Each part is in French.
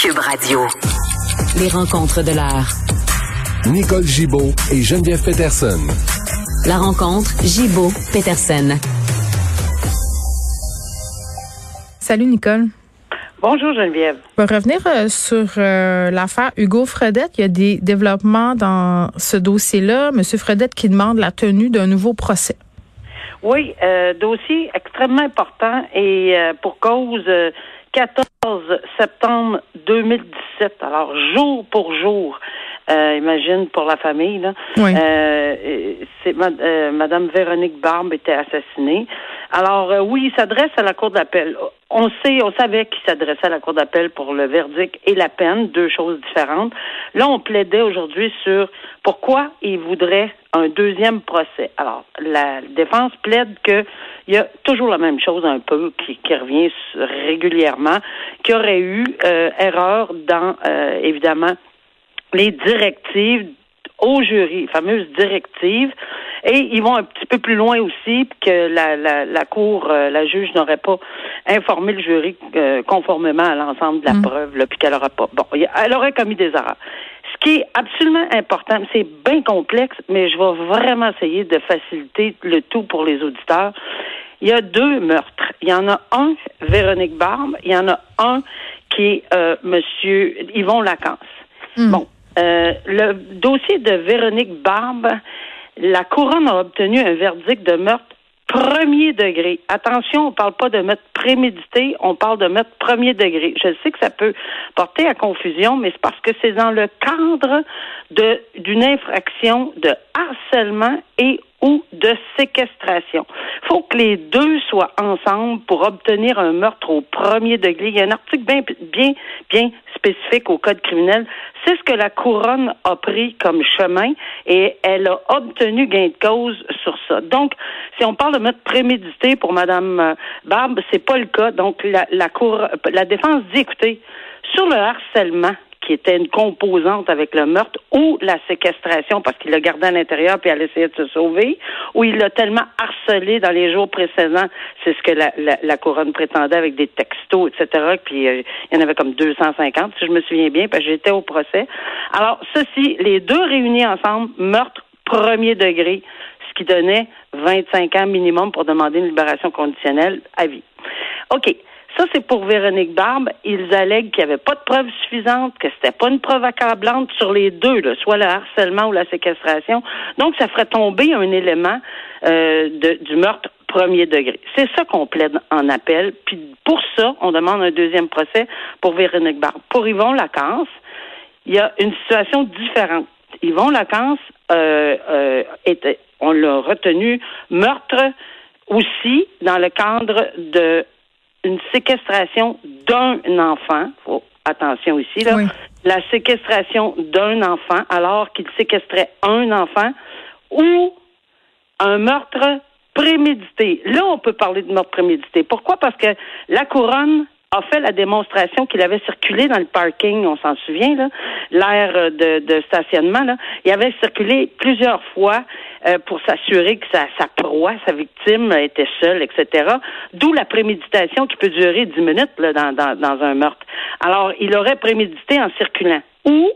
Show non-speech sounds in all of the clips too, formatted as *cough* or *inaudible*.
Cube Radio. Les rencontres de l'art. Nicole Gibaud et Geneviève Peterson. La rencontre Gibaud-Peterson. Salut Nicole. Bonjour Geneviève. On va revenir euh, sur euh, l'affaire Hugo Fredette. Il y a des développements dans ce dossier-là. Monsieur Fredette qui demande la tenue d'un nouveau procès. Oui, euh, dossier extrêmement important et pour cause 14 septembre 2017. Alors jour pour jour, imagine pour la famille. Là, c'est Madame Véronique Barbe était assassinée. Alors oui, il s'adresse à la cour d'appel on sait, on savait qu'il s'adressait à la Cour d'appel pour le verdict et la peine, deux choses différentes. Là, on plaidait aujourd'hui sur pourquoi il voudrait un deuxième procès. Alors, la défense plaide qu'il y a toujours la même chose un peu qui, qui revient régulièrement, qu'il y aurait eu euh, erreur dans, euh, évidemment, les directives au jury, fameuses directives, et ils vont un petit peu plus loin aussi que la, la, la cour, euh, la juge n'aurait pas informé le jury euh, conformément à l'ensemble de la mm. preuve, là, puis qu'elle aurait pas. Bon, elle aurait commis des erreurs. Ce qui est absolument important, c'est bien complexe, mais je vais vraiment essayer de faciliter le tout pour les auditeurs. Il y a deux meurtres. Il y en a un, Véronique Barbe. Il y en a un qui est euh, Monsieur Yvon Lacance. Mm. Bon, euh, le dossier de Véronique Barbe, la couronne a obtenu un verdict de meurtre premier degré. Attention, on ne parle pas de meurtre prémédité, on parle de meurtre premier degré. Je sais que ça peut porter à confusion, mais c'est parce que c'est dans le cadre d'une infraction de harcèlement et ou de séquestration. Il faut que les deux soient ensemble pour obtenir un meurtre au premier degré. Il y a un article bien, bien, bien spécifique au Code criminel. C'est ce que la couronne a pris comme chemin et elle a obtenu gain de cause sur ça. Donc, si on parle de meurtre prémédité pour Madame euh, Barbe, c'est pas le cas. Donc, la, la cour, la défense dit, écoutez, sur le harcèlement, qui était une composante avec le meurtre, ou la séquestration parce qu'il l'a gardé à l'intérieur puis elle essayé de se sauver, ou il l'a tellement harcelé dans les jours précédents, c'est ce que la, la, couronne prétendait avec des textos, etc. Puis euh, il y en avait comme 250, si je me souviens bien, parce que j'étais au procès. Alors, ceci, les deux réunis ensemble, meurtre premier degré, ce qui donnait 25 ans minimum pour demander une libération conditionnelle à vie. OK. Ça, c'est pour Véronique Barbe. Ils allèguent qu'il n'y avait pas de preuves suffisantes, que c'était pas une preuve accablante sur les deux, soit le harcèlement ou la séquestration. Donc, ça ferait tomber un élément euh, de, du meurtre premier degré. C'est ça qu'on plaide en appel. Puis pour ça, on demande un deuxième procès pour Véronique Barbe. Pour Yvon Lacance, il y a une situation différente. Yvon Lacance, euh, euh, on l'a retenu meurtre aussi dans le cadre de une séquestration d'un enfant. Faut, attention ici, là. La séquestration d'un enfant alors qu'il séquestrait un enfant ou un meurtre prémédité. Là, on peut parler de meurtre prémédité. Pourquoi? Parce que la couronne a fait la démonstration qu'il avait circulé dans le parking, on s'en souvient, là, l'air de, de, stationnement, là. Il avait circulé plusieurs fois euh, pour s'assurer que sa, sa proie, sa victime, était seule, etc. D'où la préméditation qui peut durer dix minutes là, dans, dans, dans un meurtre. Alors, il aurait prémédité en circulant. Ou,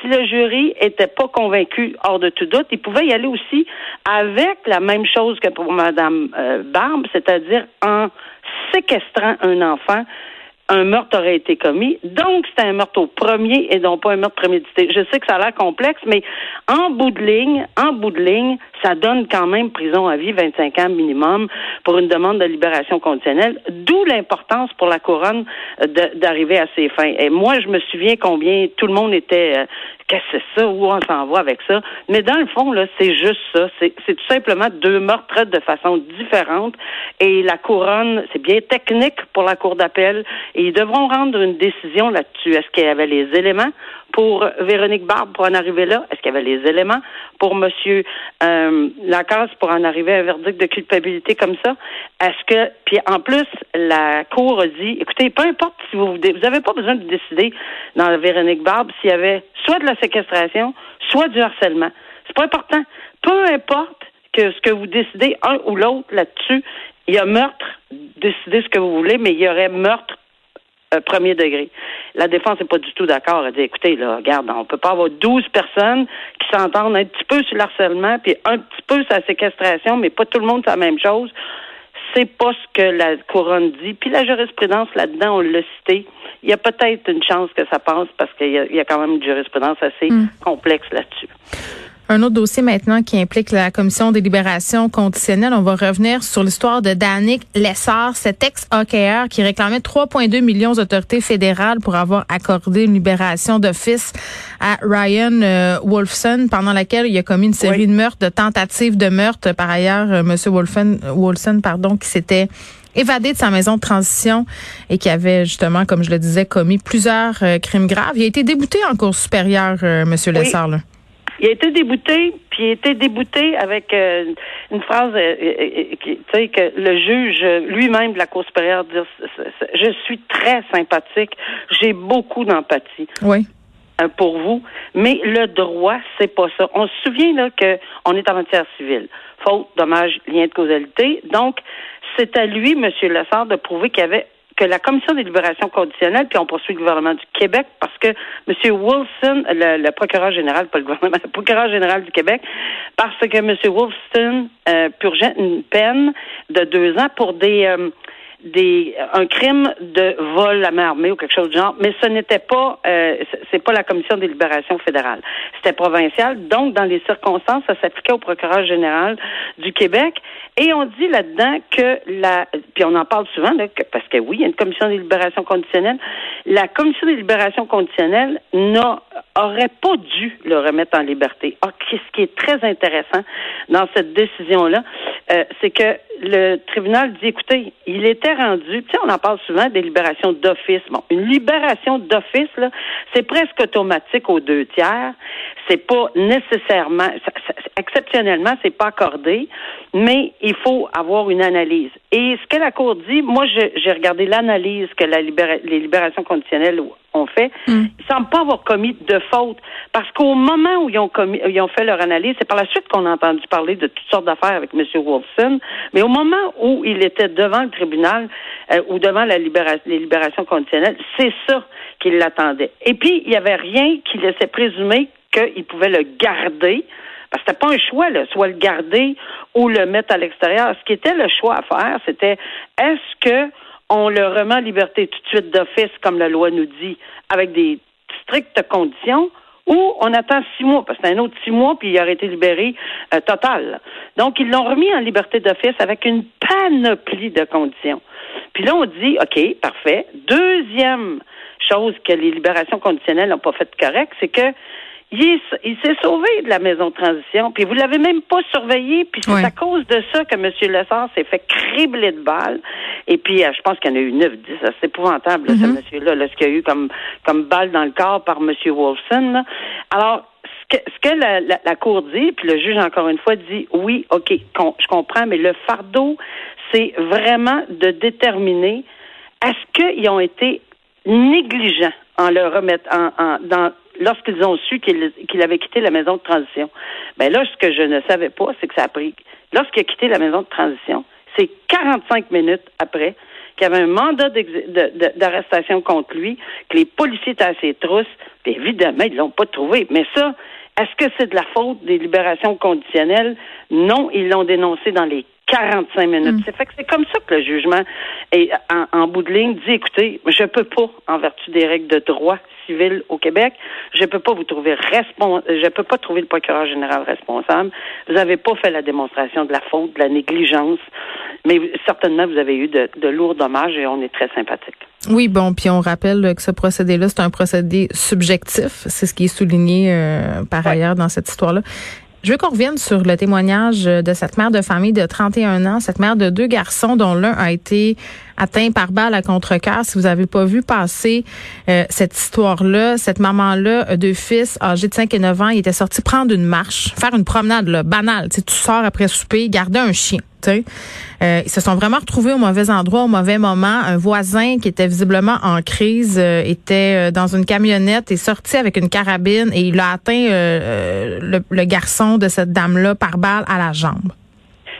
si le jury était pas convaincu, hors de tout doute, il pouvait y aller aussi avec la même chose que pour Madame euh, Barbe, c'est-à-dire en séquestrant un enfant un meurtre aurait été commis. Donc, c'était un meurtre au premier et non pas un meurtre prémédité. Je sais que ça a l'air complexe, mais en bout de ligne, en bout de ligne, ça donne quand même prison à vie, 25 ans minimum, pour une demande de libération conditionnelle. D'où l'importance pour la couronne d'arriver à ses fins. Et moi, je me souviens combien tout le monde était euh, qu'est-ce que c'est ça, où on s'en va avec ça. Mais dans le fond, là, c'est juste ça. C'est tout simplement deux meurtres de façon différente. Et la couronne, c'est bien technique pour la cour d'appel. Et ils devront rendre une décision là-dessus. Est-ce qu'il y avait les éléments pour Véronique Barbe pour en arriver là? Est-ce qu'il y avait les éléments pour Monsieur euh, Lacasse pour en arriver à un verdict de culpabilité comme ça? Est-ce que, puis en plus, la Cour a dit, écoutez, peu importe si vous, vous n'avez pas besoin de décider dans la Véronique Barbe s'il y avait soit de la séquestration, soit du harcèlement. C'est pas important. Peu importe que ce que vous décidez un ou l'autre là-dessus, il y a meurtre, décidez ce que vous voulez, mais il y aurait meurtre euh, premier degré. La défense n'est pas du tout d'accord. Elle dit, écoutez, là, regarde, on peut pas avoir 12 personnes qui s'entendent un petit peu sur l'harcèlement, puis un petit peu sur la séquestration, mais pas tout le monde c'est la même chose. C'est pas ce que la couronne dit. Puis la jurisprudence là-dedans, on l'a cité. Il y a peut-être une chance que ça passe parce qu'il y, y, a quand même une jurisprudence assez mm. complexe là-dessus. Un autre dossier maintenant qui implique la commission des libérations conditionnelles. On va revenir sur l'histoire de Danick Lessard, cet ex-hockeyeur qui réclamait 3,2 millions d'autorités fédérales pour avoir accordé une libération d'office à Ryan euh, Wolfson, pendant laquelle il a commis une série de meurtres, de tentatives de meurtre. Par ailleurs, euh, Monsieur Wolfen, Wolfson, pardon, qui s'était évadé de sa maison de transition et qui avait justement, comme je le disais, commis plusieurs euh, crimes graves. Il a été débouté en cour supérieure, euh, Monsieur Lessard. Là. Il a été débouté, puis il a été débouté avec euh, une phrase, euh, euh, tu sais, que le juge lui-même de la Cour supérieure dit Je suis très sympathique, j'ai beaucoup d'empathie. Oui. Pour vous, mais le droit, c'est pas ça. On se souvient là que on est en matière civile, faute, dommage, lien de causalité. Donc, c'est à lui, M. Lessard, de prouver qu'il y avait que la Commission des libérations conditionnelles, puis on poursuit le gouvernement du Québec parce que M. Wilson, le, procureur général, pas le gouvernement, *laughs* le procureur général du Québec, parce que M. Wilson euh, purgeait une peine de deux ans pour des euh, des un crime de vol à main armée ou quelque chose du genre, mais ce n'était pas euh, c'est pas la commission des libérations fédérales. C'était provincial, donc dans les circonstances, ça s'appliquait au procureur général du Québec. Et on dit là-dedans que la puis on en parle souvent là, parce que oui, il y a une commission des libérations conditionnelles. La commission des libérations conditionnelles n'aurait pas dû le remettre en liberté. Or, ce qui est très intéressant dans cette décision-là, euh, c'est que le tribunal dit, écoutez, il était rendu, tu sais, on en parle souvent des libérations d'office. Bon, une libération d'office, là, c'est presque automatique aux deux tiers. C'est pas nécessairement, exceptionnellement, c'est pas accordé, mais il faut avoir une analyse. Et ce que la Cour dit, moi, j'ai regardé l'analyse que la les libérations conditionnelles ont fait. Mm. Ils semblent pas avoir commis de faute parce qu'au moment où ils ont commis, ils ont fait leur analyse, c'est par la suite qu'on a entendu parler de toutes sortes d'affaires avec M. Wolfson. Mais au moment où il était devant le tribunal euh, ou devant la libération, les libérations conditionnelles, c'est ça qu'il l'attendait. Et puis il y avait rien qui laissait présumer qu'il pouvait le garder. Parce que c'était pas un choix, là, soit le garder ou le mettre à l'extérieur. Ce qui était le choix à faire, c'était est-ce que on le remet en liberté tout de suite d'office, comme la loi nous dit, avec des strictes conditions, ou on attend six mois, parce que c'est un autre six mois, puis il aurait été libéré euh, total. Donc, ils l'ont remis en liberté d'office avec une panoplie de conditions. Puis là, on dit, OK, parfait. Deuxième chose que les libérations conditionnelles n'ont pas fait correct, c'est que il, s'est sauvé de la maison de transition, puis vous l'avez même pas surveillé, puis c'est à cause de ça que M. Lessard s'est fait cribler de balles. Et puis, euh, je pense qu'il y en a eu neuf, dix. C'est épouvantable, ce mm-hmm. monsieur-là, ce qu'il y a eu comme, comme balle dans le corps par M. Wolfson. Alors, ce que, ce que la, la, Cour dit, puis le juge, encore une fois, dit, oui, OK, je comprends, mais le fardeau, c'est vraiment de déterminer est-ce qu'ils ont été négligents en le remettant en, en, dans lorsqu'ils ont su qu'il avait quitté la maison de transition. Ben là, ce que je ne savais pas, c'est que ça a pris. Lorsqu'il a quitté la maison de transition, c'est 45 minutes après qu'il y avait un mandat d'arrestation contre lui, que les policiers étaient à ses trousses, puis évidemment, ils l'ont pas trouvé. Mais ça, est-ce que c'est de la faute des libérations conditionnelles? Non, ils l'ont dénoncé dans les 45 minutes. Mm. C'est comme ça que le jugement est en, bout de ligne dit écoutez, je peux pas, en vertu des règles de droit civil au Québec, je peux pas vous trouver responsable, je peux pas trouver le procureur général responsable. Vous n'avez pas fait la démonstration de la faute, de la négligence, mais certainement vous avez eu de, de lourds dommages et on est très sympathique. Oui, bon, puis on rappelle que ce procédé-là, c'est un procédé subjectif. C'est ce qui est souligné euh, par ailleurs dans cette histoire-là. Je veux qu'on revienne sur le témoignage de cette mère de famille de 31 ans, cette mère de deux garçons dont l'un a été atteint par balle à contre-cœur. Si vous avez pas vu passer euh, cette histoire-là, cette maman-là, deux fils âgés de 5 et 9 ans, il était sorti prendre une marche, faire une promenade là, banale. Tu sors après souper, garder un chien. Euh, ils se sont vraiment retrouvés au mauvais endroit, au mauvais moment. Un voisin qui était visiblement en crise euh, était euh, dans une camionnette et sorti avec une carabine et il a atteint le, le, garçon de cette dame-là par balle à la jambe.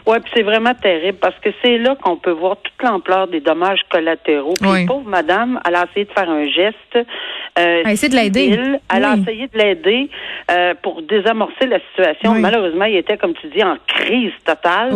Oui, puis c'est vraiment terrible parce que c'est là qu'on peut voir toute l'ampleur des dommages collatéraux. Puis Oui. pauvre madame, elle a essayé de faire un geste. Euh, Elle a essayé de l'aider. Elle a Oui. essayé de l'aider euh, pour désamorcer la situation. Oui. Malheureusement, il était, comme tu dis, en crise totale.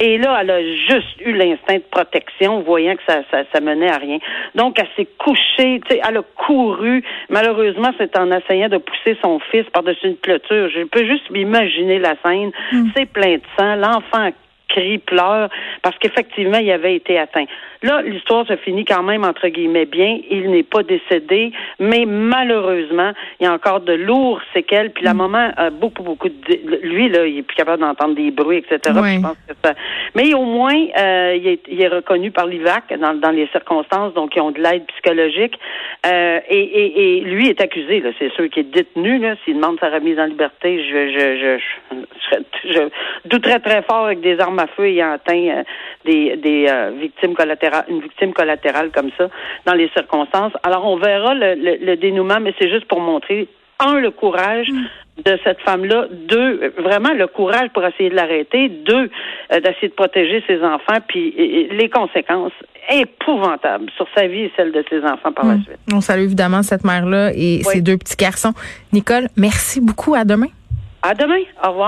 Et là, elle a juste eu l'instinct de protection, voyant que ça, ça, ça menait à rien. Donc, elle s'est couchée, tu sais, elle a couru. Malheureusement, c'est en essayant de pousser son fils par-dessus une clôture. Je peux juste m'imaginer la scène. C'est plein de sang. L'enfant crie, pleure, parce qu'effectivement, il avait été atteint. Là, l'histoire se finit quand même, entre guillemets, bien. Il n'est pas décédé, mais malheureusement, il y a encore de lourds séquelles. Puis la maman a beaucoup, beaucoup de... Lui, là, il est plus capable d'entendre des bruits, etc. Oui. je pense que ça- Mais au moins, euh, il, est, il est reconnu par l'IVAC dans, dans les circonstances, donc ils ont de l'aide psychologique. Euh, et, et, et lui est accusé, là, c'est sûr qu'il est détenu. Là, s'il demande sa remise en liberté, je, je, je, je, je, je douterais très fort avec des armes à feu ayant atteint euh, des, des euh, victimes collatérales, une victime collatérale comme ça dans les circonstances. Alors on verra le, le, le dénouement, mais c'est juste pour montrer un le courage de cette femme-là, deux vraiment le courage pour essayer de l'arrêter, deux euh, d'essayer de protéger ses enfants, puis les conséquences épouvantables sur sa vie et celle de ses enfants par la Mm. suite. On salue évidemment cette mère-là et Oui. ses deux petits garçons. Nicole, merci beaucoup. À demain. À demain. Au revoir.